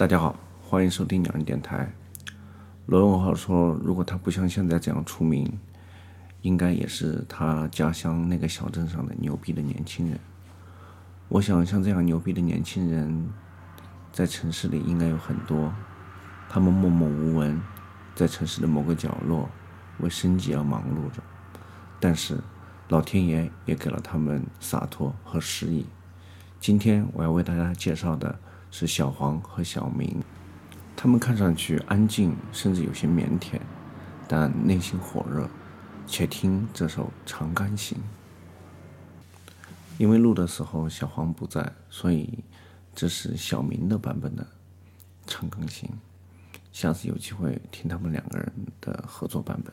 大家好，欢迎收听鸟人电台。罗永浩说：“如果他不像现在这样出名，应该也是他家乡那个小镇上的牛逼的年轻人。”我想，像这样牛逼的年轻人，在城市里应该有很多。他们默默无闻，在城市的某个角落为生计而忙碌着。但是，老天爷也给了他们洒脱和诗意。今天我要为大家介绍的是小黄和小明。他们看上去安静，甚至有些腼腆，但内心火热。且听这首《长干行》。因为录的时候小黄不在，所以这是小明的版本的《长干行》。下次有机会听他们两个人的合作版本。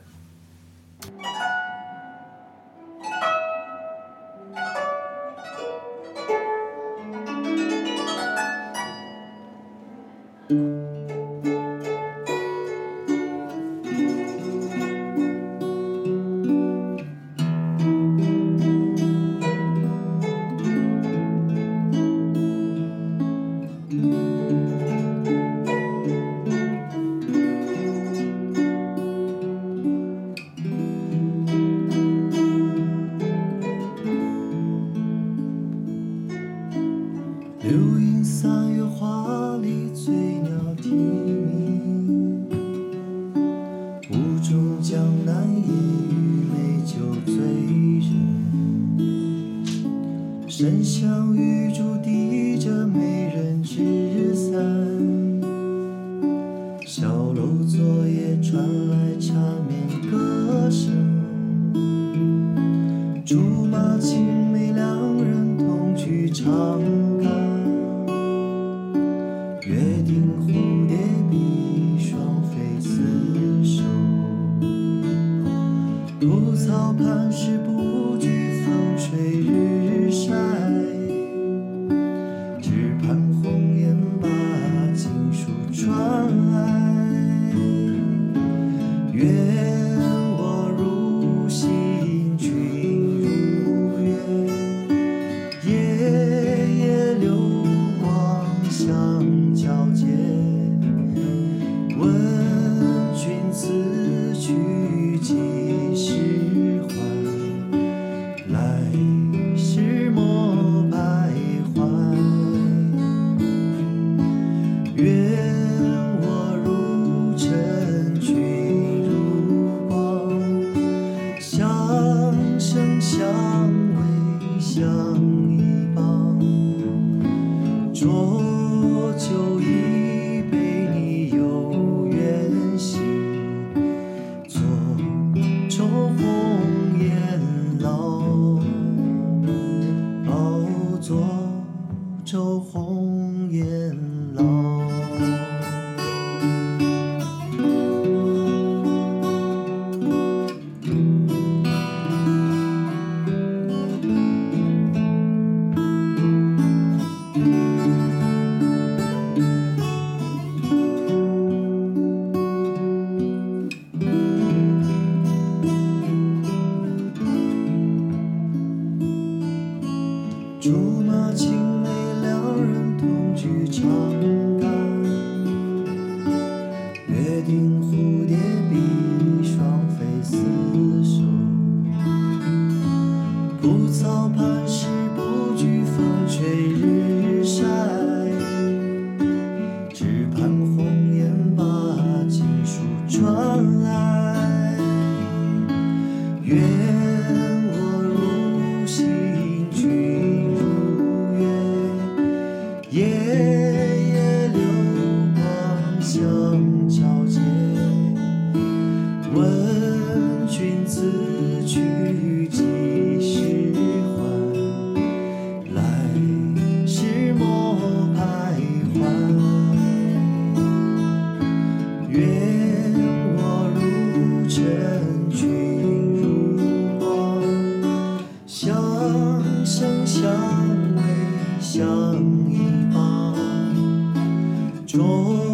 流云三月花里醉鸟啼鸣，雾中江南烟雨美酒醉人。深巷雨中蒲草磐石不惧风吹雨作舟红马青梅两人同居长干，约定蝴蝶比翼双飞厮守。蒲草磐石不惧风吹日月，说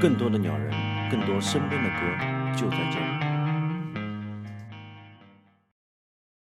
更多的鸟人，更多身边的歌，就在这里。